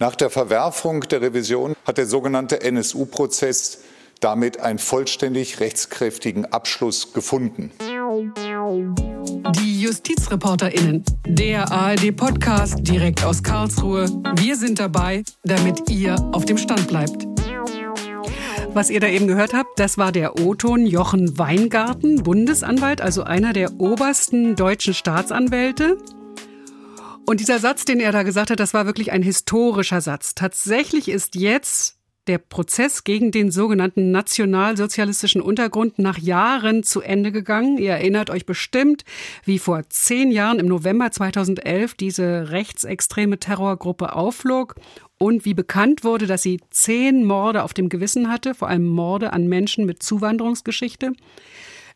Nach der Verwerfung der Revision hat der sogenannte NSU-Prozess damit einen vollständig rechtskräftigen Abschluss gefunden. Die JustizreporterInnen, der ARD-Podcast direkt aus Karlsruhe. Wir sind dabei, damit ihr auf dem Stand bleibt. Was ihr da eben gehört habt, das war der O-Ton Jochen Weingarten, Bundesanwalt, also einer der obersten deutschen Staatsanwälte. Und dieser Satz, den er da gesagt hat, das war wirklich ein historischer Satz. Tatsächlich ist jetzt der Prozess gegen den sogenannten nationalsozialistischen Untergrund nach Jahren zu Ende gegangen. Ihr erinnert euch bestimmt, wie vor zehn Jahren im November 2011 diese rechtsextreme Terrorgruppe aufflog und wie bekannt wurde, dass sie zehn Morde auf dem Gewissen hatte, vor allem Morde an Menschen mit Zuwanderungsgeschichte.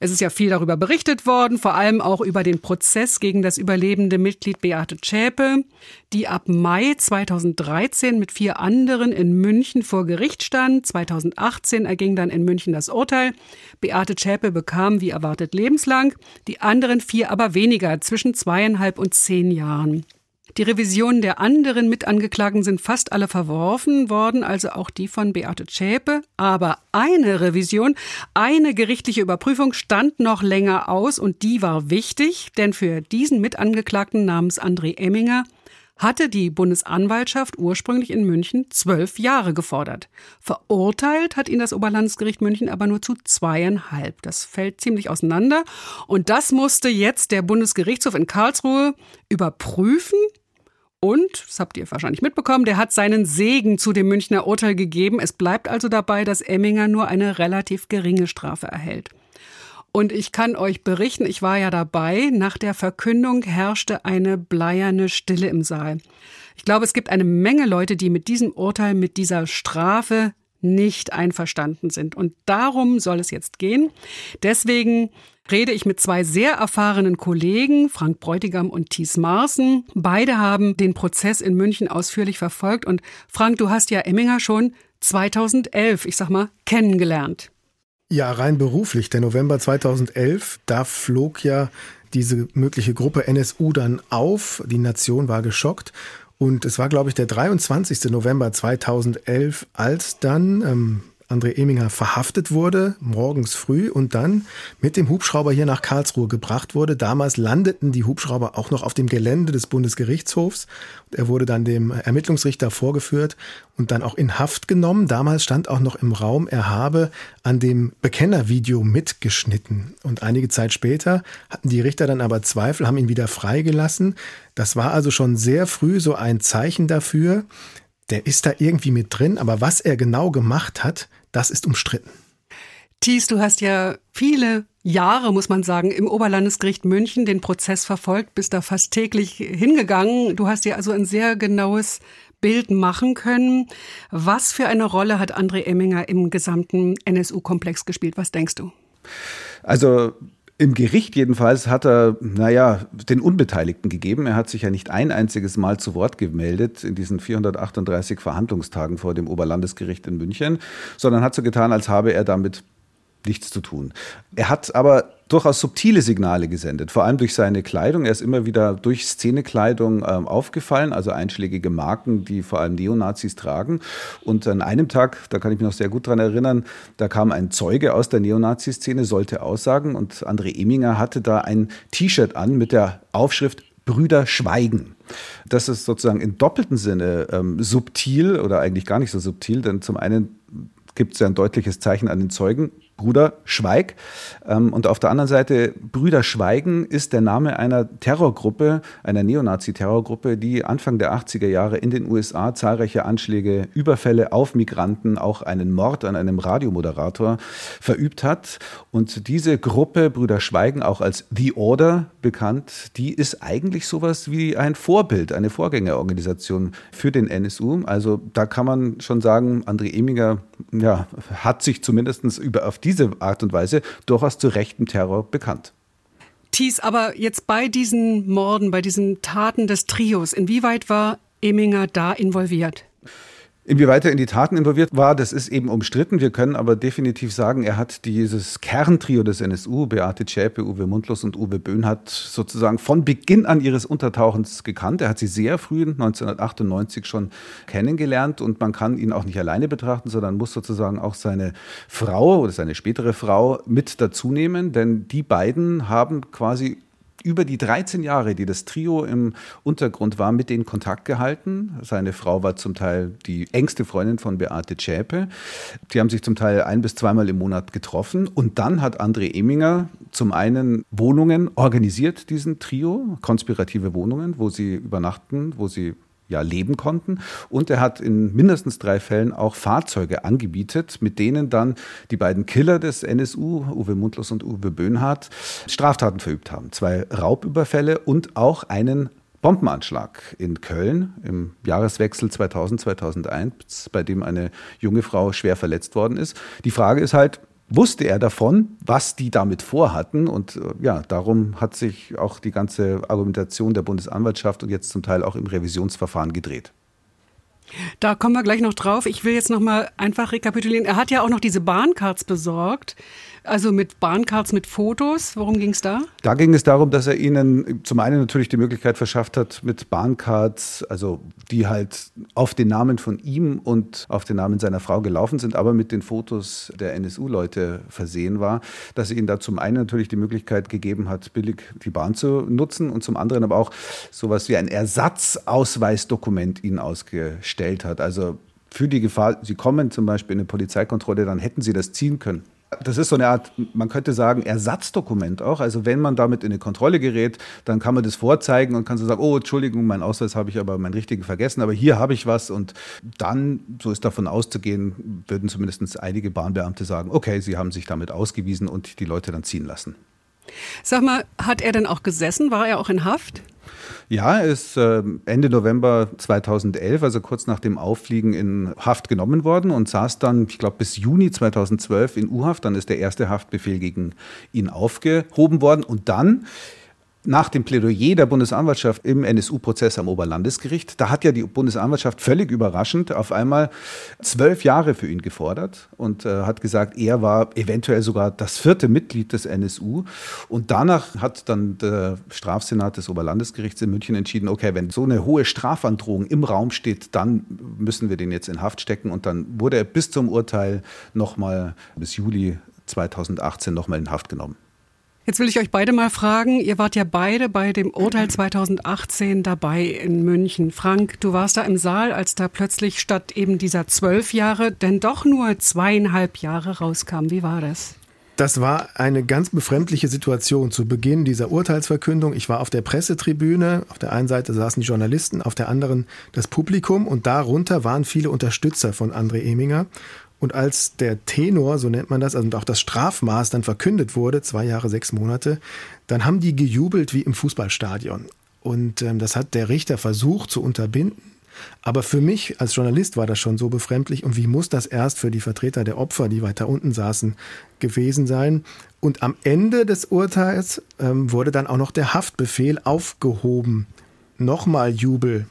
Es ist ja viel darüber berichtet worden, vor allem auch über den Prozess gegen das überlebende Mitglied Beate Zschäpe, die ab Mai 2013 mit vier anderen in München vor Gericht stand. 2018 erging dann in München das Urteil. Beate Zschäpe bekam wie erwartet lebenslang, die anderen vier aber weniger, zwischen zweieinhalb und zehn Jahren. Die Revisionen der anderen Mitangeklagten sind fast alle verworfen worden, also auch die von Beate Zschäpe. Aber eine Revision, eine gerichtliche Überprüfung stand noch länger aus und die war wichtig, denn für diesen Mitangeklagten namens André Emminger hatte die Bundesanwaltschaft ursprünglich in München zwölf Jahre gefordert. Verurteilt hat ihn das Oberlandesgericht München aber nur zu zweieinhalb. Das fällt ziemlich auseinander. Und das musste jetzt der Bundesgerichtshof in Karlsruhe überprüfen. Und, das habt ihr wahrscheinlich mitbekommen, der hat seinen Segen zu dem Münchner Urteil gegeben. Es bleibt also dabei, dass Emminger nur eine relativ geringe Strafe erhält. Und ich kann euch berichten, ich war ja dabei, nach der Verkündung herrschte eine bleierne Stille im Saal. Ich glaube, es gibt eine Menge Leute, die mit diesem Urteil, mit dieser Strafe nicht einverstanden sind. Und darum soll es jetzt gehen. Deswegen rede ich mit zwei sehr erfahrenen Kollegen, Frank Bräutigam und Thies Marsen. Beide haben den Prozess in München ausführlich verfolgt. Und Frank, du hast ja Emminger schon 2011, ich sag mal, kennengelernt. Ja, rein beruflich. Der November 2011, da flog ja diese mögliche Gruppe NSU dann auf. Die Nation war geschockt. Und es war, glaube ich, der 23. November 2011, als dann ähm, André Eminger verhaftet wurde, morgens früh und dann mit dem Hubschrauber hier nach Karlsruhe gebracht wurde. Damals landeten die Hubschrauber auch noch auf dem Gelände des Bundesgerichtshofs. Er wurde dann dem Ermittlungsrichter vorgeführt und dann auch in Haft genommen. Damals stand auch noch im Raum, er habe an dem Bekennervideo mitgeschnitten. Und einige Zeit später hatten die Richter dann aber Zweifel, haben ihn wieder freigelassen. Das war also schon sehr früh so ein Zeichen dafür, der ist da irgendwie mit drin, aber was er genau gemacht hat, das ist umstritten. Thies, du hast ja viele Jahre, muss man sagen, im Oberlandesgericht München den Prozess verfolgt, bist da fast täglich hingegangen. Du hast dir also ein sehr genaues Bild machen können. Was für eine Rolle hat André Emminger im gesamten NSU-Komplex gespielt? Was denkst du? Also im Gericht jedenfalls hat er, naja, den Unbeteiligten gegeben. Er hat sich ja nicht ein einziges Mal zu Wort gemeldet in diesen 438 Verhandlungstagen vor dem Oberlandesgericht in München, sondern hat so getan, als habe er damit nichts zu tun. Er hat aber durchaus subtile Signale gesendet, vor allem durch seine Kleidung. Er ist immer wieder durch Szenekleidung ähm, aufgefallen, also einschlägige Marken, die vor allem Neonazis tragen. Und an einem Tag, da kann ich mich noch sehr gut dran erinnern, da kam ein Zeuge aus der Neonazi-Szene, sollte aussagen und André Eminger hatte da ein T-Shirt an mit der Aufschrift Brüder schweigen. Das ist sozusagen in doppelten Sinne ähm, subtil oder eigentlich gar nicht so subtil, denn zum einen gibt es ja ein deutliches Zeichen an den Zeugen. Bruder Schweig. Ähm, und auf der anderen Seite, Brüder Schweigen ist der Name einer Terrorgruppe, einer Neonazi-Terrorgruppe, die Anfang der 80er Jahre in den USA zahlreiche Anschläge, Überfälle auf Migranten, auch einen Mord an einem Radiomoderator verübt hat. Und diese Gruppe, Brüder Schweigen, auch als The Order bekannt, die ist eigentlich sowas wie ein Vorbild, eine Vorgängerorganisation für den NSU. Also da kann man schon sagen, André Eminger ja, hat sich zumindest über auf die diese Art und Weise durchaus zu rechtem Terror bekannt. Thies, aber jetzt bei diesen Morden, bei diesen Taten des Trios, inwieweit war Eminger da involviert? Inwieweit er in die Taten involviert war, das ist eben umstritten. Wir können aber definitiv sagen, er hat dieses Kerntrio des NSU, Beate Zschäpe, Uwe Mundlos und Uwe Böhnhardt, sozusagen von Beginn an ihres Untertauchens gekannt. Er hat sie sehr früh, 1998 schon kennengelernt und man kann ihn auch nicht alleine betrachten, sondern muss sozusagen auch seine Frau oder seine spätere Frau mit dazu nehmen, denn die beiden haben quasi über die 13 Jahre, die das Trio im Untergrund war, mit denen Kontakt gehalten. Seine Frau war zum Teil die engste Freundin von Beate Zschäpe. Die haben sich zum Teil ein bis zweimal im Monat getroffen. Und dann hat André Eminger zum einen Wohnungen organisiert, diesen Trio, konspirative Wohnungen, wo sie übernachten, wo sie ja, leben konnten. Und er hat in mindestens drei Fällen auch Fahrzeuge angebietet, mit denen dann die beiden Killer des NSU, Uwe Mundlos und Uwe Böhnhardt, Straftaten verübt haben. Zwei Raubüberfälle und auch einen Bombenanschlag in Köln im Jahreswechsel 2000-2001, bei dem eine junge Frau schwer verletzt worden ist. Die Frage ist halt, wusste er davon, was die damit vorhatten. Und äh, ja, darum hat sich auch die ganze Argumentation der Bundesanwaltschaft und jetzt zum Teil auch im Revisionsverfahren gedreht. Da kommen wir gleich noch drauf. Ich will jetzt noch mal einfach rekapitulieren. Er hat ja auch noch diese Bahncards besorgt. Also mit Bahncards mit Fotos. Worum ging es da? Da ging es darum, dass er ihnen zum einen natürlich die Möglichkeit verschafft hat, mit Bahncards, also die halt auf den Namen von ihm und auf den Namen seiner Frau gelaufen sind, aber mit den Fotos der NSU-Leute versehen war, dass er ihnen da zum einen natürlich die Möglichkeit gegeben hat, billig die Bahn zu nutzen und zum anderen aber auch sowas wie ein Ersatzausweisdokument ihnen ausgestellt hat. Also für die Gefahr, Sie kommen zum Beispiel in eine Polizeikontrolle, dann hätten Sie das ziehen können. Das ist so eine Art, man könnte sagen, Ersatzdokument auch. Also wenn man damit in eine Kontrolle gerät, dann kann man das vorzeigen und kann so sagen, oh, Entschuldigung, meinen Ausweis habe ich aber meinen richtigen vergessen, aber hier habe ich was. Und dann, so ist davon auszugehen, würden zumindest einige Bahnbeamte sagen, okay, sie haben sich damit ausgewiesen und die Leute dann ziehen lassen. Sag mal, hat er denn auch gesessen? War er auch in Haft? Ja, er ist äh, Ende November 2011, also kurz nach dem Auffliegen, in Haft genommen worden und saß dann, ich glaube, bis Juni 2012 in U-Haft. Dann ist der erste Haftbefehl gegen ihn aufgehoben worden und dann nach dem Plädoyer der Bundesanwaltschaft im NSU-Prozess am Oberlandesgericht, da hat ja die Bundesanwaltschaft völlig überraschend auf einmal zwölf Jahre für ihn gefordert und äh, hat gesagt, er war eventuell sogar das vierte Mitglied des NSU. Und danach hat dann der Strafsenat des Oberlandesgerichts in München entschieden, okay, wenn so eine hohe Strafandrohung im Raum steht, dann müssen wir den jetzt in Haft stecken. Und dann wurde er bis zum Urteil nochmal bis Juli 2018 nochmal in Haft genommen. Jetzt will ich euch beide mal fragen, ihr wart ja beide bei dem Urteil 2018 dabei in München. Frank, du warst da im Saal, als da plötzlich statt eben dieser zwölf Jahre denn doch nur zweieinhalb Jahre rauskam. Wie war das? Das war eine ganz befremdliche Situation zu Beginn dieser Urteilsverkündung. Ich war auf der Pressetribüne. Auf der einen Seite saßen die Journalisten, auf der anderen das Publikum und darunter waren viele Unterstützer von André Eminger. Und als der Tenor, so nennt man das, also auch das Strafmaß dann verkündet wurde, zwei Jahre, sechs Monate, dann haben die gejubelt wie im Fußballstadion. Und ähm, das hat der Richter versucht zu unterbinden. Aber für mich als Journalist war das schon so befremdlich. Und wie muss das erst für die Vertreter der Opfer, die weiter unten saßen, gewesen sein? Und am Ende des Urteils ähm, wurde dann auch noch der Haftbefehl aufgehoben. Nochmal Jubel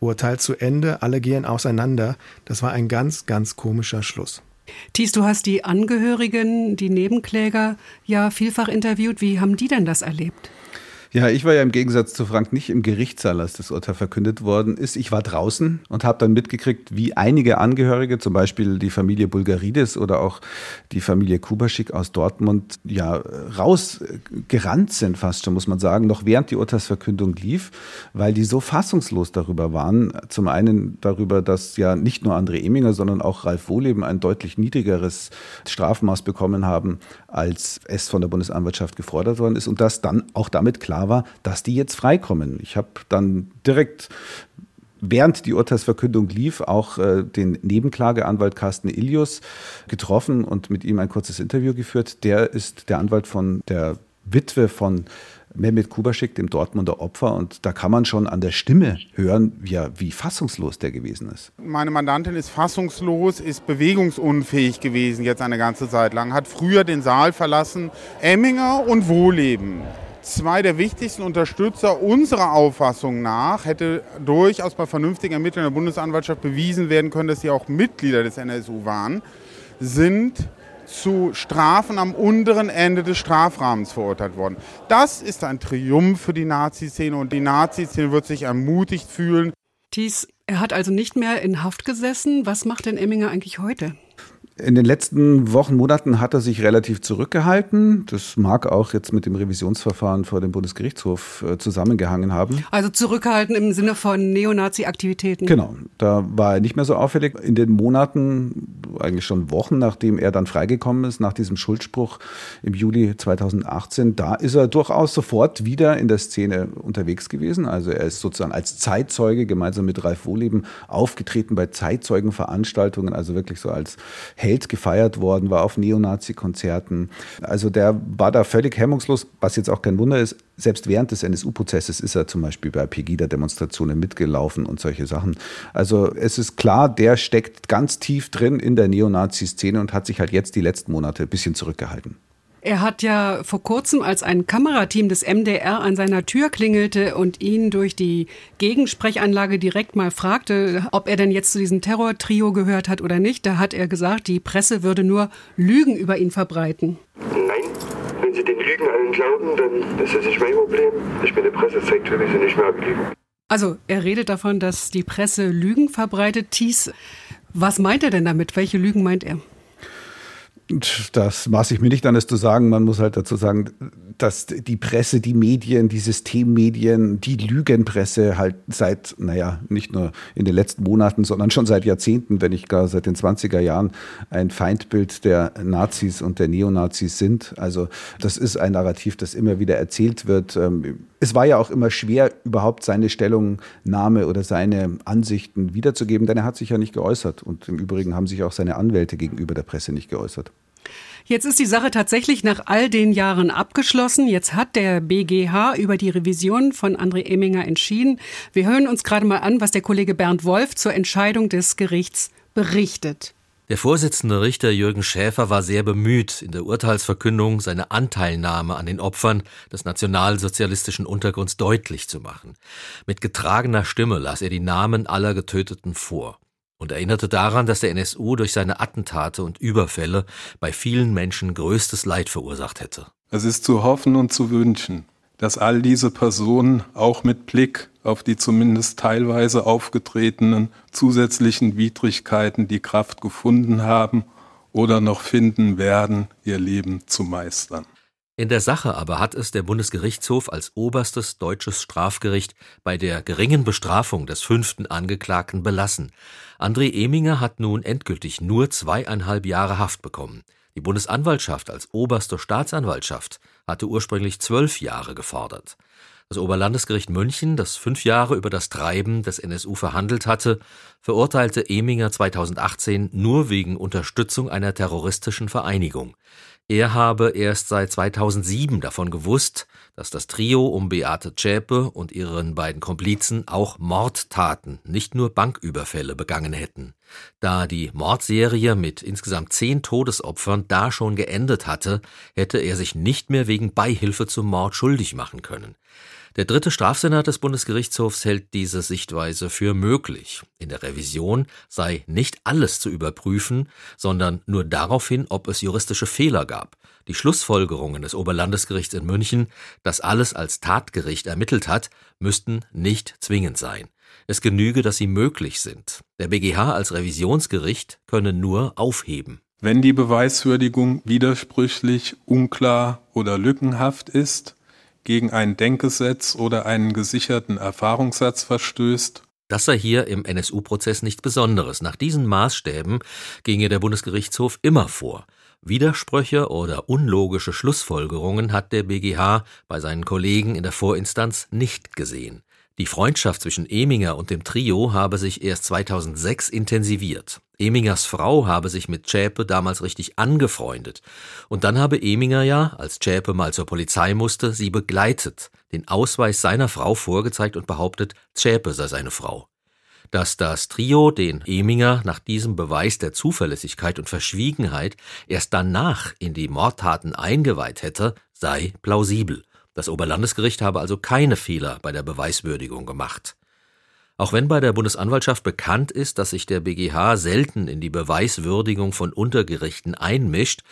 Urteil zu Ende, alle gehen auseinander. Das war ein ganz, ganz komischer Schluss. Thies, du hast die Angehörigen, die Nebenkläger ja vielfach interviewt. Wie haben die denn das erlebt? Ja, ich war ja im Gegensatz zu Frank nicht im Gerichtssaal, als das Urteil verkündet worden ist. Ich war draußen und habe dann mitgekriegt, wie einige Angehörige, zum Beispiel die Familie Bulgaridis oder auch die Familie Kubaschik aus Dortmund, ja rausgerannt sind fast schon, muss man sagen, noch während die Urteilsverkündung lief, weil die so fassungslos darüber waren. Zum einen darüber, dass ja nicht nur André Eminger, sondern auch Ralf Wohleben ein deutlich niedrigeres Strafmaß bekommen haben, als es von der Bundesanwaltschaft gefordert worden ist und dass dann auch damit klar klar war, dass die jetzt freikommen. Ich habe dann direkt während die Urteilsverkündung lief, auch äh, den Nebenklageanwalt Carsten Ilius getroffen und mit ihm ein kurzes Interview geführt. Der ist der Anwalt von der Witwe von Mehmet Kubaschik, dem Dortmunder Opfer. Und da kann man schon an der Stimme hören, wie, wie fassungslos der gewesen ist. Meine Mandantin ist fassungslos, ist bewegungsunfähig gewesen jetzt eine ganze Zeit lang, hat früher den Saal verlassen. Emminger und Wohleben zwei der wichtigsten Unterstützer unserer Auffassung nach hätte durchaus bei vernünftigen Ermittlungen der Bundesanwaltschaft bewiesen werden können, dass sie auch Mitglieder des NSU waren, sind zu Strafen am unteren Ende des Strafrahmens verurteilt worden. Das ist ein Triumph für die Nazi-Szene und die Nazi-Szene wird sich ermutigt fühlen. Thies, er hat also nicht mehr in Haft gesessen. Was macht denn Emminger eigentlich heute? In den letzten Wochen, Monaten hat er sich relativ zurückgehalten. Das mag auch jetzt mit dem Revisionsverfahren vor dem Bundesgerichtshof äh, zusammengehangen haben. Also zurückgehalten im Sinne von Neonazi-Aktivitäten. Genau, da war er nicht mehr so auffällig. In den Monaten, eigentlich schon Wochen, nachdem er dann freigekommen ist, nach diesem Schuldspruch im Juli 2018, da ist er durchaus sofort wieder in der Szene unterwegs gewesen. Also er ist sozusagen als Zeitzeuge gemeinsam mit Ralf Wohleben aufgetreten bei Zeitzeugenveranstaltungen, also wirklich so als Held gefeiert worden, war auf Neonazi-Konzerten. Also der war da völlig hemmungslos, was jetzt auch kein Wunder ist. Selbst während des NSU-Prozesses ist er zum Beispiel bei Pegida-Demonstrationen mitgelaufen und solche Sachen. Also es ist klar, der steckt ganz tief drin in der Neonazi-Szene und hat sich halt jetzt die letzten Monate ein bisschen zurückgehalten. Er hat ja vor kurzem, als ein Kamerateam des MDR an seiner Tür klingelte und ihn durch die Gegensprechanlage direkt mal fragte, ob er denn jetzt zu diesem Terror-Trio gehört hat oder nicht, da hat er gesagt, die Presse würde nur Lügen über ihn verbreiten. Nein, wenn Sie den Lügen allen glauben, dann ist das nicht mein Problem. Ich bin der Presse, zeigt für mich nicht mehr gelügen. Also er redet davon, dass die Presse Lügen verbreitet. Thies, was meint er denn damit? Welche Lügen meint er? Das maße ich mir nicht an, es zu sagen. Man muss halt dazu sagen, dass die Presse, die Medien, die Systemmedien, die Lügenpresse halt seit, naja, nicht nur in den letzten Monaten, sondern schon seit Jahrzehnten, wenn nicht gar seit den 20er Jahren, ein Feindbild der Nazis und der Neonazis sind. Also das ist ein Narrativ, das immer wieder erzählt wird. Es war ja auch immer schwer, überhaupt seine Stellungnahme oder seine Ansichten wiederzugeben, denn er hat sich ja nicht geäußert. Und im Übrigen haben sich auch seine Anwälte gegenüber der Presse nicht geäußert. Jetzt ist die Sache tatsächlich nach all den Jahren abgeschlossen. Jetzt hat der BGH über die Revision von André Eminger entschieden. Wir hören uns gerade mal an, was der Kollege Bernd Wolf zur Entscheidung des Gerichts berichtet. Der Vorsitzende Richter Jürgen Schäfer war sehr bemüht, in der Urteilsverkündung seine Anteilnahme an den Opfern des nationalsozialistischen Untergrunds deutlich zu machen. Mit getragener Stimme las er die Namen aller Getöteten vor und erinnerte daran, dass der NSU durch seine Attentate und Überfälle bei vielen Menschen größtes Leid verursacht hätte. Es ist zu hoffen und zu wünschen, dass all diese Personen auch mit Blick auf die zumindest teilweise aufgetretenen zusätzlichen Widrigkeiten die Kraft gefunden haben oder noch finden werden, ihr Leben zu meistern. In der Sache aber hat es der Bundesgerichtshof als oberstes deutsches Strafgericht bei der geringen Bestrafung des fünften Angeklagten belassen. André Eminger hat nun endgültig nur zweieinhalb Jahre Haft bekommen. Die Bundesanwaltschaft als oberste Staatsanwaltschaft hatte ursprünglich zwölf Jahre gefordert. Das Oberlandesgericht München, das fünf Jahre über das Treiben des NSU verhandelt hatte, verurteilte Eminger 2018 nur wegen Unterstützung einer terroristischen Vereinigung. Er habe erst seit 2007 davon gewusst, dass das Trio um Beate Zschäpe und ihren beiden Komplizen auch Mordtaten, nicht nur Banküberfälle begangen hätten. Da die Mordserie mit insgesamt zehn Todesopfern da schon geendet hatte, hätte er sich nicht mehr wegen Beihilfe zum Mord schuldig machen können. Der dritte Strafsenat des Bundesgerichtshofs hält diese Sichtweise für möglich. In der Revision sei nicht alles zu überprüfen, sondern nur daraufhin, ob es juristische Fehler gab. Die Schlussfolgerungen des Oberlandesgerichts in München, das alles als Tatgericht ermittelt hat, müssten nicht zwingend sein. Es genüge, dass sie möglich sind. Der BGH als Revisionsgericht könne nur aufheben. Wenn die Beweiswürdigung widersprüchlich, unklar oder lückenhaft ist, gegen ein Denkgesetz oder einen gesicherten Erfahrungssatz verstößt. Das sei hier im NSU-Prozess nichts Besonderes. Nach diesen Maßstäben ginge der Bundesgerichtshof immer vor. Widersprüche oder unlogische Schlussfolgerungen hat der BGH bei seinen Kollegen in der Vorinstanz nicht gesehen. Die Freundschaft zwischen Eminger und dem Trio habe sich erst 2006 intensiviert. Emingers Frau habe sich mit Zschäpe damals richtig angefreundet. Und dann habe Eminger ja, als Zschäpe mal zur Polizei musste, sie begleitet, den Ausweis seiner Frau vorgezeigt und behauptet, Zschäpe sei seine Frau. Dass das Trio den Eminger nach diesem Beweis der Zuverlässigkeit und Verschwiegenheit erst danach in die Mordtaten eingeweiht hätte, sei plausibel. Das Oberlandesgericht habe also keine Fehler bei der Beweiswürdigung gemacht. Auch wenn bei der Bundesanwaltschaft bekannt ist, dass sich der BGH selten in die Beweiswürdigung von Untergerichten einmischt,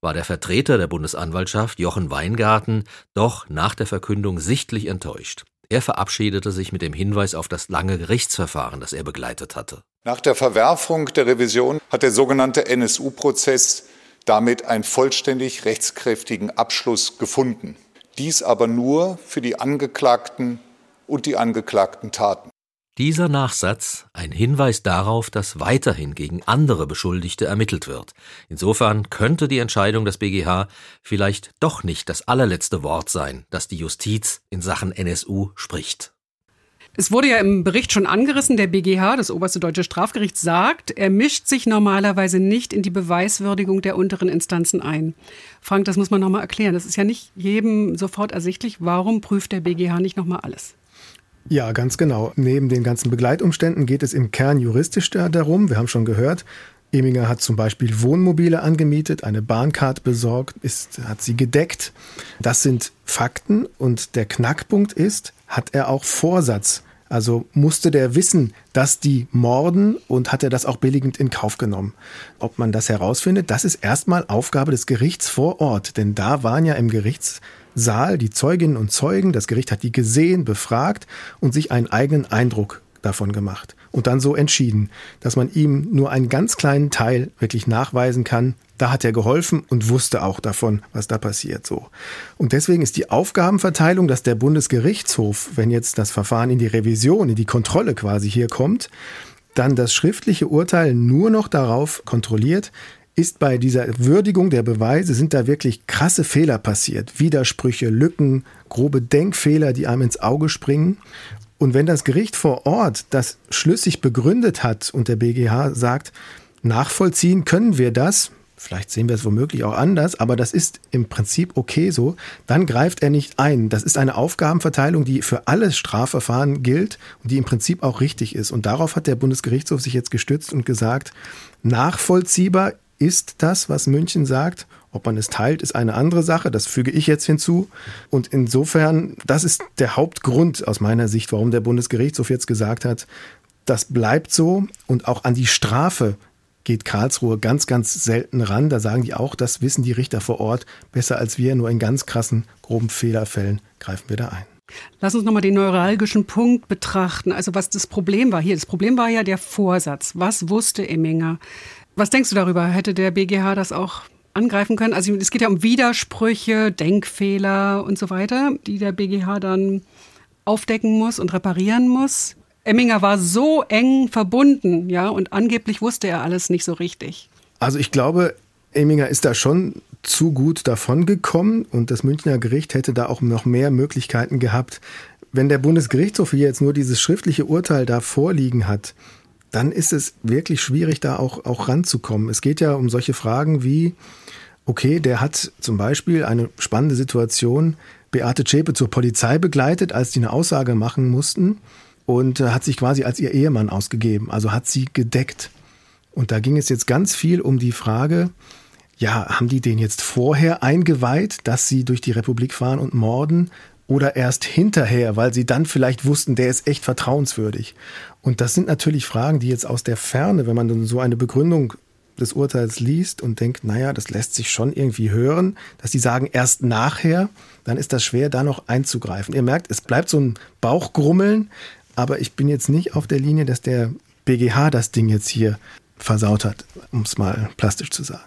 war der Vertreter der Bundesanwaltschaft, Jochen Weingarten, doch nach der Verkündung sichtlich enttäuscht. Er verabschiedete sich mit dem Hinweis auf das lange Gerichtsverfahren, das er begleitet hatte. Nach der Verwerfung der Revision hat der sogenannte NSU-Prozess damit einen vollständig rechtskräftigen Abschluss gefunden. Dies aber nur für die Angeklagten und die angeklagten Taten. Dieser Nachsatz ein Hinweis darauf, dass weiterhin gegen andere Beschuldigte ermittelt wird. Insofern könnte die Entscheidung des BGH vielleicht doch nicht das allerletzte Wort sein, das die Justiz in Sachen NSU spricht. Es wurde ja im Bericht schon angerissen, der BGH, das oberste deutsche Strafgericht, sagt, er mischt sich normalerweise nicht in die Beweiswürdigung der unteren Instanzen ein. Frank, das muss man nochmal erklären. Das ist ja nicht jedem sofort ersichtlich. Warum prüft der BGH nicht nochmal alles? Ja, ganz genau. Neben den ganzen Begleitumständen geht es im Kern juristisch darum. Wir haben schon gehört, Eminger hat zum Beispiel Wohnmobile angemietet, eine Bahncard besorgt, ist, hat sie gedeckt. Das sind Fakten und der Knackpunkt ist, hat er auch Vorsatz. Also musste der wissen, dass die morden und hat er das auch billigend in Kauf genommen. Ob man das herausfindet, das ist erstmal Aufgabe des Gerichts vor Ort, denn da waren ja im Gerichts Saal die Zeuginnen und Zeugen, das Gericht hat die gesehen, befragt und sich einen eigenen Eindruck davon gemacht und dann so entschieden, dass man ihm nur einen ganz kleinen Teil wirklich nachweisen kann. Da hat er geholfen und wusste auch davon, was da passiert so. Und deswegen ist die Aufgabenverteilung, dass der Bundesgerichtshof, wenn jetzt das Verfahren in die Revision, in die Kontrolle quasi hier kommt, dann das schriftliche Urteil nur noch darauf kontrolliert, ist bei dieser Würdigung der Beweise, sind da wirklich krasse Fehler passiert. Widersprüche, Lücken, grobe Denkfehler, die einem ins Auge springen. Und wenn das Gericht vor Ort das schlüssig begründet hat und der BGH sagt, nachvollziehen können wir das, vielleicht sehen wir es womöglich auch anders, aber das ist im Prinzip okay so, dann greift er nicht ein. Das ist eine Aufgabenverteilung, die für alle Strafverfahren gilt und die im Prinzip auch richtig ist. Und darauf hat der Bundesgerichtshof sich jetzt gestützt und gesagt, nachvollziehbar ist das, was München sagt. Ob man es teilt, ist eine andere Sache. Das füge ich jetzt hinzu. Und insofern, das ist der Hauptgrund aus meiner Sicht, warum der Bundesgerichtshof jetzt gesagt hat, das bleibt so. Und auch an die Strafe geht Karlsruhe ganz, ganz selten ran. Da sagen die auch, das wissen die Richter vor Ort besser als wir. Nur in ganz krassen, groben Fehlerfällen greifen wir da ein. Lass uns nochmal den neuralgischen Punkt betrachten. Also was das Problem war hier. Das Problem war ja der Vorsatz. Was wusste Emminger? Was denkst du darüber? Hätte der BGH das auch angreifen können? Also es geht ja um Widersprüche, Denkfehler und so weiter, die der BGH dann aufdecken muss und reparieren muss. Emminger war so eng verbunden, ja, und angeblich wusste er alles nicht so richtig. Also ich glaube, Emminger ist da schon zu gut davon gekommen und das Münchner Gericht hätte da auch noch mehr Möglichkeiten gehabt. Wenn der Bundesgerichtshof hier jetzt nur dieses schriftliche Urteil da vorliegen hat, dann ist es wirklich schwierig, da auch, auch ranzukommen. Es geht ja um solche Fragen wie, okay, der hat zum Beispiel eine spannende Situation, Beate Zschäpe zur Polizei begleitet, als die eine Aussage machen mussten und äh, hat sich quasi als ihr Ehemann ausgegeben, also hat sie gedeckt. Und da ging es jetzt ganz viel um die Frage, ja, haben die den jetzt vorher eingeweiht, dass sie durch die Republik fahren und morden? oder erst hinterher, weil sie dann vielleicht wussten, der ist echt vertrauenswürdig. Und das sind natürlich Fragen, die jetzt aus der Ferne, wenn man dann so eine Begründung des Urteils liest und denkt, naja, das lässt sich schon irgendwie hören, dass die sagen, erst nachher, dann ist das schwer, da noch einzugreifen. Ihr merkt, es bleibt so ein Bauchgrummeln, aber ich bin jetzt nicht auf der Linie, dass der BGH das Ding jetzt hier versaut hat, um es mal plastisch zu sagen.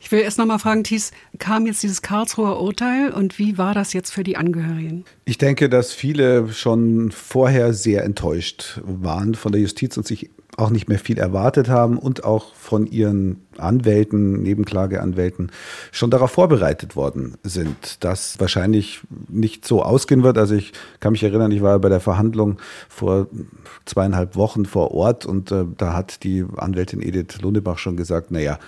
Ich will erst noch mal fragen, Thies, kam jetzt dieses Karlsruher Urteil und wie war das jetzt für die Angehörigen? Ich denke, dass viele schon vorher sehr enttäuscht waren von der Justiz und sich auch nicht mehr viel erwartet haben und auch von ihren Anwälten, Nebenklageanwälten schon darauf vorbereitet worden sind, dass wahrscheinlich nicht so ausgehen wird. Also ich kann mich erinnern, ich war bei der Verhandlung vor zweieinhalb Wochen vor Ort und äh, da hat die Anwältin Edith Lundebach schon gesagt, naja,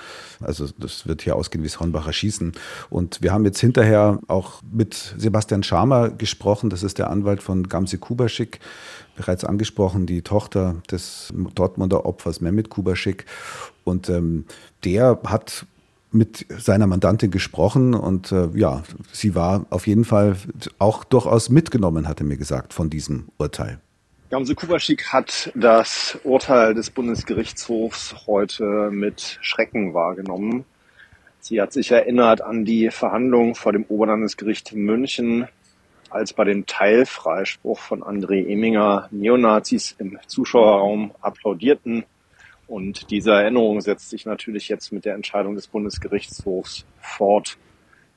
also das wird hier ausgehen wie das Hornbacher Schießen. Und wir haben jetzt hinterher auch mit Sebastian Schamer gesprochen, das ist der Anwalt von Gamse Kubaschik, bereits angesprochen, die Tochter des Dortmunder Opfers Mehmet Kubaschik. Und ähm, der hat mit seiner Mandantin gesprochen und äh, ja, sie war auf jeden Fall auch durchaus mitgenommen, hatte mir gesagt, von diesem Urteil. Gamse Kubaschik hat das Urteil des Bundesgerichtshofs heute mit Schrecken wahrgenommen. Sie hat sich erinnert an die Verhandlungen vor dem Oberlandesgericht München, als bei dem Teilfreispruch von André Eminger Neonazis im Zuschauerraum applaudierten. Und diese Erinnerung setzt sich natürlich jetzt mit der Entscheidung des Bundesgerichtshofs fort.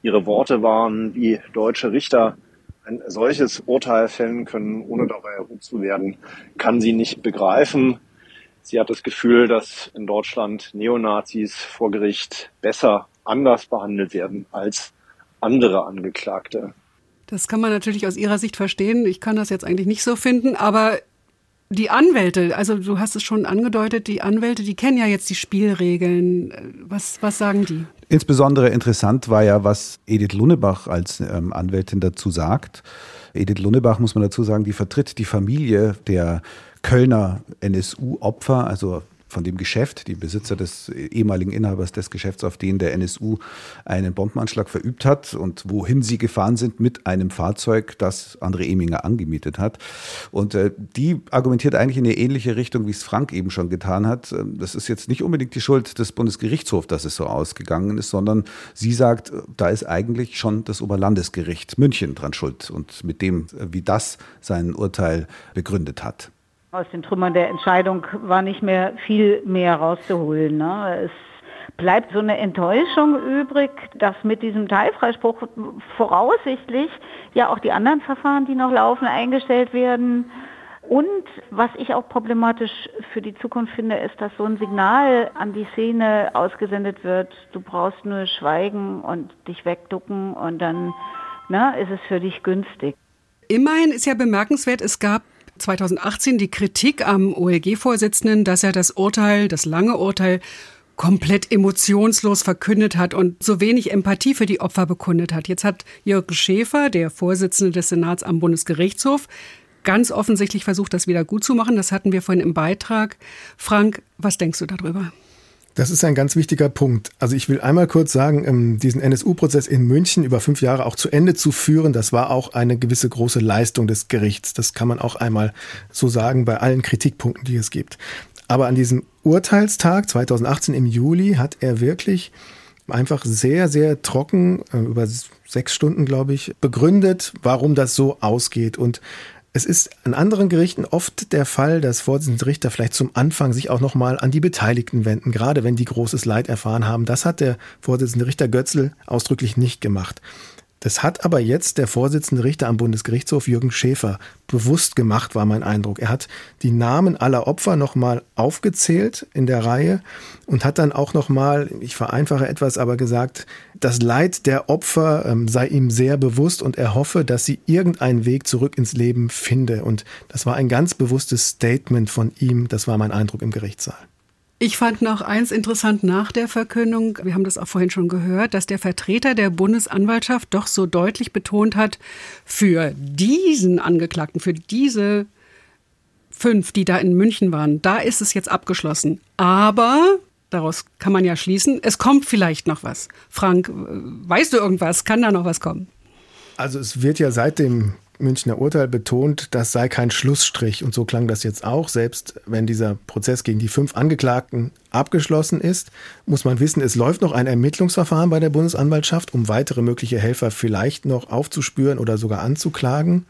Ihre Worte waren, wie deutsche Richter ein solches Urteil fällen können, ohne dabei erhoben zu werden, kann sie nicht begreifen. Sie hat das Gefühl, dass in Deutschland Neonazis vor Gericht besser anders behandelt werden als andere Angeklagte. Das kann man natürlich aus Ihrer Sicht verstehen. Ich kann das jetzt eigentlich nicht so finden, aber die Anwälte, also du hast es schon angedeutet, die Anwälte, die kennen ja jetzt die Spielregeln. Was, was sagen die? Insbesondere interessant war ja, was Edith Lunnebach als ähm, Anwältin dazu sagt. Edith Lunnebach, muss man dazu sagen, die vertritt die Familie der Kölner NSU-Opfer, also von dem Geschäft, die Besitzer des ehemaligen Inhabers des Geschäfts, auf den der NSU einen Bombenanschlag verübt hat und wohin sie gefahren sind mit einem Fahrzeug, das André Eminger angemietet hat. Und äh, die argumentiert eigentlich in eine ähnliche Richtung, wie es Frank eben schon getan hat. Das ist jetzt nicht unbedingt die Schuld des Bundesgerichtshofs, dass es so ausgegangen ist, sondern sie sagt, da ist eigentlich schon das Oberlandesgericht München dran schuld und mit dem, wie das sein Urteil begründet hat aus den Trümmern der Entscheidung war nicht mehr viel mehr rauszuholen. Ne? Es bleibt so eine Enttäuschung übrig, dass mit diesem Teilfreispruch voraussichtlich ja auch die anderen Verfahren, die noch laufen, eingestellt werden. Und was ich auch problematisch für die Zukunft finde, ist, dass so ein Signal an die Szene ausgesendet wird, du brauchst nur schweigen und dich wegducken und dann ne, ist es für dich günstig. Immerhin ist ja bemerkenswert, es gab 2018 die Kritik am OLG-Vorsitzenden, dass er das Urteil, das lange Urteil, komplett emotionslos verkündet hat und so wenig Empathie für die Opfer bekundet hat. Jetzt hat Jürgen Schäfer, der Vorsitzende des Senats am Bundesgerichtshof, ganz offensichtlich versucht, das wieder gut zu machen. Das hatten wir vorhin im Beitrag. Frank, was denkst du darüber? Das ist ein ganz wichtiger Punkt. Also ich will einmal kurz sagen, ähm, diesen NSU-Prozess in München über fünf Jahre auch zu Ende zu führen, das war auch eine gewisse große Leistung des Gerichts. Das kann man auch einmal so sagen bei allen Kritikpunkten, die es gibt. Aber an diesem Urteilstag 2018 im Juli hat er wirklich einfach sehr, sehr trocken, äh, über sechs Stunden, glaube ich, begründet, warum das so ausgeht. Und es ist an anderen Gerichten oft der Fall, dass Vorsitzende Richter vielleicht zum Anfang sich auch nochmal an die Beteiligten wenden, gerade wenn die großes Leid erfahren haben. Das hat der Vorsitzende Richter Götzl ausdrücklich nicht gemacht. Das hat aber jetzt der Vorsitzende Richter am Bundesgerichtshof Jürgen Schäfer bewusst gemacht, war mein Eindruck. Er hat die Namen aller Opfer nochmal aufgezählt in der Reihe und hat dann auch nochmal, ich vereinfache etwas, aber gesagt, das Leid der Opfer ähm, sei ihm sehr bewusst und er hoffe, dass sie irgendeinen Weg zurück ins Leben finde. Und das war ein ganz bewusstes Statement von ihm. Das war mein Eindruck im Gerichtssaal. Ich fand noch eins interessant nach der Verkündung, wir haben das auch vorhin schon gehört, dass der Vertreter der Bundesanwaltschaft doch so deutlich betont hat, für diesen Angeklagten, für diese fünf, die da in München waren, da ist es jetzt abgeschlossen. Aber daraus kann man ja schließen, es kommt vielleicht noch was. Frank, weißt du irgendwas? Kann da noch was kommen? Also es wird ja seit dem Münchner Urteil betont, das sei kein Schlussstrich. Und so klang das jetzt auch. Selbst wenn dieser Prozess gegen die fünf Angeklagten abgeschlossen ist, muss man wissen, es läuft noch ein Ermittlungsverfahren bei der Bundesanwaltschaft, um weitere mögliche Helfer vielleicht noch aufzuspüren oder sogar anzuklagen.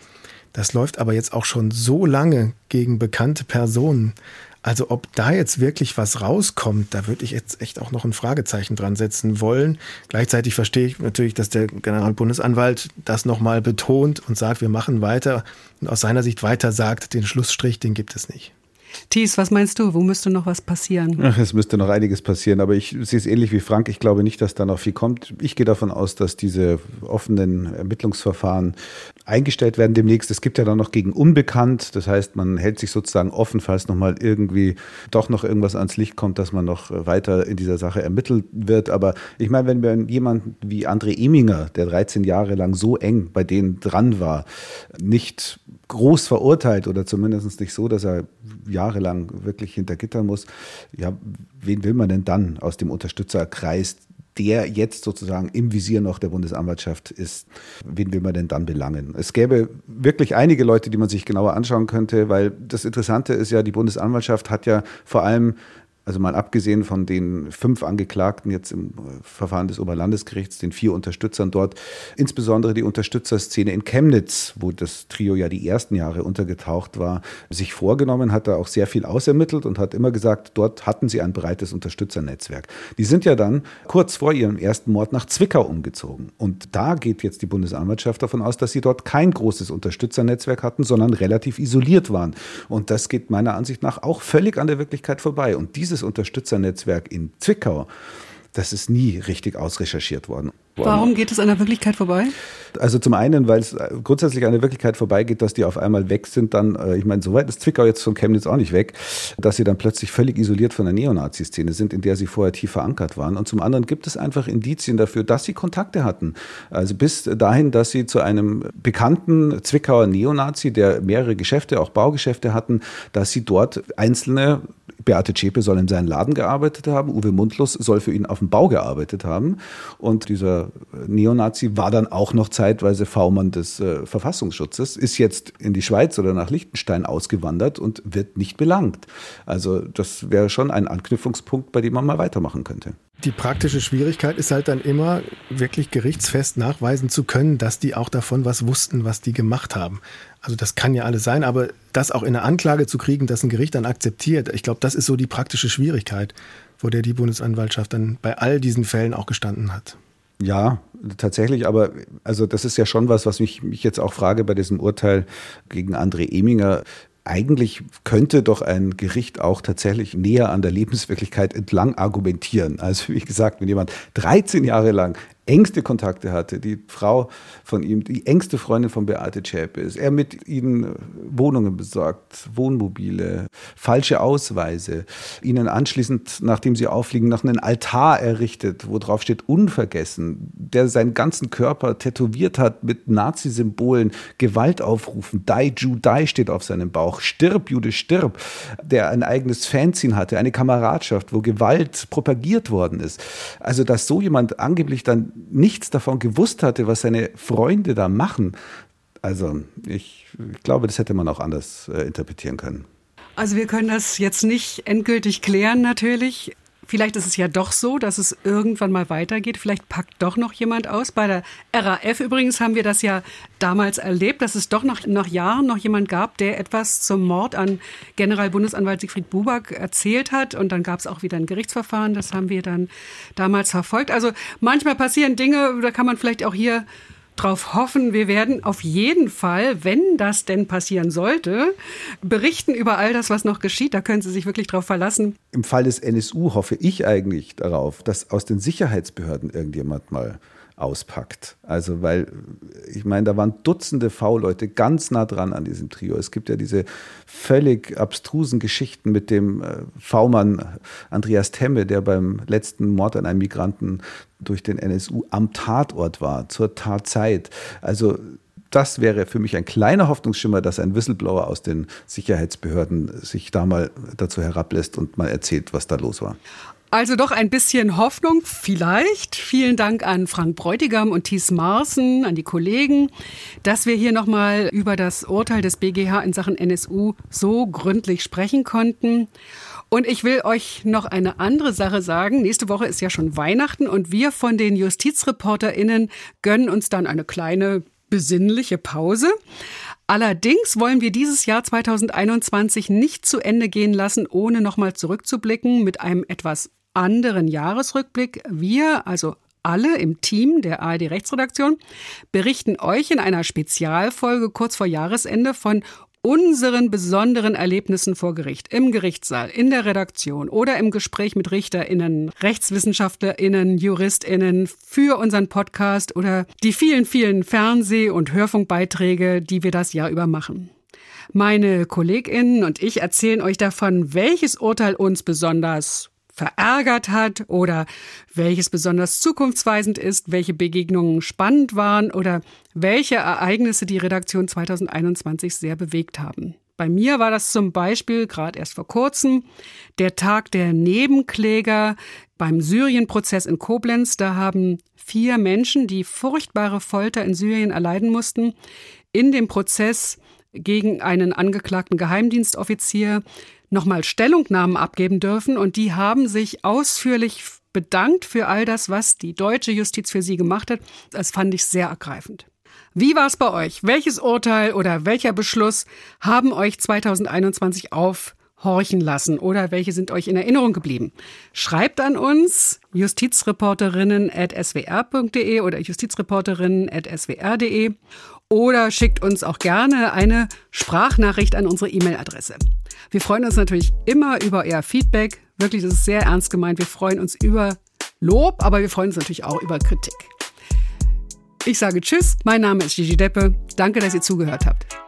Das läuft aber jetzt auch schon so lange gegen bekannte Personen. Also ob da jetzt wirklich was rauskommt, da würde ich jetzt echt auch noch ein Fragezeichen dran setzen wollen. Gleichzeitig verstehe ich natürlich, dass der Generalbundesanwalt das nochmal betont und sagt, wir machen weiter und aus seiner Sicht weiter sagt, den Schlussstrich, den gibt es nicht. Thies, was meinst du? Wo müsste noch was passieren? Ach, es müsste noch einiges passieren, aber ich sehe es ähnlich wie Frank. Ich glaube nicht, dass da noch viel kommt. Ich gehe davon aus, dass diese offenen Ermittlungsverfahren eingestellt werden demnächst. Es gibt ja dann noch gegen Unbekannt. Das heißt, man hält sich sozusagen offen, falls nochmal irgendwie doch noch irgendwas ans Licht kommt, dass man noch weiter in dieser Sache ermittelt wird. Aber ich meine, wenn wir jemanden wie André Eminger, der 13 Jahre lang so eng bei denen dran war, nicht groß verurteilt oder zumindest nicht so, dass er jahrelang wirklich hinter Gitter muss, ja, wen will man denn dann aus dem Unterstützerkreis der jetzt sozusagen im Visier noch der Bundesanwaltschaft ist, wen will man denn dann belangen? Es gäbe wirklich einige Leute, die man sich genauer anschauen könnte, weil das Interessante ist ja, die Bundesanwaltschaft hat ja vor allem also mal abgesehen von den fünf Angeklagten jetzt im Verfahren des Oberlandesgerichts, den vier Unterstützern dort, insbesondere die Unterstützerszene in Chemnitz, wo das Trio ja die ersten Jahre untergetaucht war, sich vorgenommen, hat da auch sehr viel ausermittelt und hat immer gesagt, dort hatten sie ein breites Unterstützernetzwerk. Die sind ja dann kurz vor ihrem ersten Mord nach Zwickau umgezogen. Und da geht jetzt die Bundesanwaltschaft davon aus, dass sie dort kein großes Unterstützernetzwerk hatten, sondern relativ isoliert waren. Und das geht meiner Ansicht nach auch völlig an der Wirklichkeit vorbei. Und dieses dieses Unterstützernetzwerk in Zwickau, das ist nie richtig ausrecherchiert worden. Warum geht es an der Wirklichkeit vorbei? Also zum einen, weil es grundsätzlich an der Wirklichkeit vorbeigeht, dass die auf einmal weg sind, dann, äh, ich meine, soweit ist Zwickau jetzt von Chemnitz auch nicht weg, dass sie dann plötzlich völlig isoliert von der Neonazi-Szene sind, in der sie vorher tief verankert waren. Und zum anderen gibt es einfach Indizien dafür, dass sie Kontakte hatten. Also bis dahin, dass sie zu einem bekannten Zwickauer Neonazi, der mehrere Geschäfte, auch Baugeschäfte hatten, dass sie dort einzelne Beate Zschäpe soll in seinen Laden gearbeitet haben, Uwe Mundlos soll für ihn auf dem Bau gearbeitet haben. Und dieser Neonazi war dann auch noch zeitweise V-Mann des äh, Verfassungsschutzes, ist jetzt in die Schweiz oder nach Liechtenstein ausgewandert und wird nicht belangt. Also das wäre schon ein Anknüpfungspunkt, bei dem man mal weitermachen könnte. Die praktische Schwierigkeit ist halt dann immer, wirklich gerichtsfest nachweisen zu können, dass die auch davon was wussten, was die gemacht haben. Also das kann ja alles sein, aber das auch in eine Anklage zu kriegen, dass ein Gericht dann akzeptiert, ich glaube, das ist so die praktische Schwierigkeit, vor der die Bundesanwaltschaft dann bei all diesen Fällen auch gestanden hat. Ja, tatsächlich, aber also das ist ja schon was, was mich, mich jetzt auch frage bei diesem Urteil gegen André Eminger eigentlich könnte doch ein Gericht auch tatsächlich näher an der Lebenswirklichkeit entlang argumentieren. Also wie gesagt, wenn jemand 13 Jahre lang engste Kontakte hatte, die Frau von ihm, die engste Freundin von Beate Zschäpe ist. Er mit ihnen Wohnungen besorgt, Wohnmobile, falsche Ausweise, ihnen anschließend, nachdem sie auffliegen, noch einen Altar errichtet, wo drauf steht unvergessen, der seinen ganzen Körper tätowiert hat mit Nazi-Symbolen, Gewalt aufrufen, Die Jew Die steht auf seinem Bauch, stirb Jude stirb, der ein eigenes Fanzine hatte, eine Kameradschaft, wo Gewalt propagiert worden ist. Also, dass so jemand angeblich dann nichts davon gewusst hatte, was seine Freunde da machen. Also ich, ich glaube, das hätte man auch anders äh, interpretieren können. Also wir können das jetzt nicht endgültig klären natürlich. Vielleicht ist es ja doch so, dass es irgendwann mal weitergeht. Vielleicht packt doch noch jemand aus. Bei der RAF übrigens haben wir das ja damals erlebt, dass es doch noch nach Jahren noch jemand gab, der etwas zum Mord an Generalbundesanwalt Siegfried Buback erzählt hat. Und dann gab es auch wieder ein Gerichtsverfahren. Das haben wir dann damals verfolgt. Also manchmal passieren Dinge, da kann man vielleicht auch hier drauf hoffen, wir werden auf jeden Fall, wenn das denn passieren sollte, berichten über all das, was noch geschieht. Da können Sie sich wirklich drauf verlassen. Im Fall des NSU hoffe ich eigentlich darauf, dass aus den Sicherheitsbehörden irgendjemand mal auspackt. Also, weil ich meine, da waren Dutzende V-Leute ganz nah dran an diesem Trio. Es gibt ja diese völlig abstrusen Geschichten mit dem äh, V-Mann Andreas Temme, der beim letzten Mord an einem Migranten durch den NSU am Tatort war, zur Tatzeit. Also, das wäre für mich ein kleiner Hoffnungsschimmer, dass ein Whistleblower aus den Sicherheitsbehörden sich da mal dazu herablässt und mal erzählt, was da los war. Also doch ein bisschen Hoffnung, vielleicht. Vielen Dank an Frank Bräutigam und Thies Marsen, an die Kollegen, dass wir hier nochmal über das Urteil des BGH in Sachen NSU so gründlich sprechen konnten. Und ich will euch noch eine andere Sache sagen. Nächste Woche ist ja schon Weihnachten und wir von den JustizreporterInnen gönnen uns dann eine kleine besinnliche Pause. Allerdings wollen wir dieses Jahr 2021 nicht zu Ende gehen lassen, ohne nochmal zurückzublicken mit einem etwas anderen Jahresrückblick. Wir, also alle im Team der ARD Rechtsredaktion, berichten euch in einer Spezialfolge kurz vor Jahresende von unseren besonderen Erlebnissen vor Gericht, im Gerichtssaal, in der Redaktion oder im Gespräch mit RichterInnen, RechtswissenschaftlerInnen, JuristInnen für unseren Podcast oder die vielen, vielen Fernseh- und Hörfunkbeiträge, die wir das Jahr über machen. Meine KollegInnen und ich erzählen euch davon, welches Urteil uns besonders verärgert hat oder welches besonders zukunftsweisend ist, welche Begegnungen spannend waren oder welche Ereignisse die Redaktion 2021 sehr bewegt haben. Bei mir war das zum Beispiel gerade erst vor kurzem der Tag der Nebenkläger beim Syrienprozess in Koblenz. Da haben vier Menschen, die furchtbare Folter in Syrien erleiden mussten, in dem Prozess gegen einen angeklagten Geheimdienstoffizier nochmal Stellungnahmen abgeben dürfen und die haben sich ausführlich bedankt für all das, was die deutsche Justiz für sie gemacht hat. Das fand ich sehr ergreifend. Wie war es bei euch? Welches Urteil oder welcher Beschluss haben euch 2021 aufhorchen lassen oder welche sind euch in Erinnerung geblieben? Schreibt an uns justizreporterinnen.swr.de oder justizreporterinnen.swr.de oder schickt uns auch gerne eine Sprachnachricht an unsere E-Mail-Adresse. Wir freuen uns natürlich immer über euer Feedback. Wirklich, das ist sehr ernst gemeint. Wir freuen uns über Lob, aber wir freuen uns natürlich auch über Kritik. Ich sage Tschüss, mein Name ist Gigi Deppe. Danke, dass ihr zugehört habt.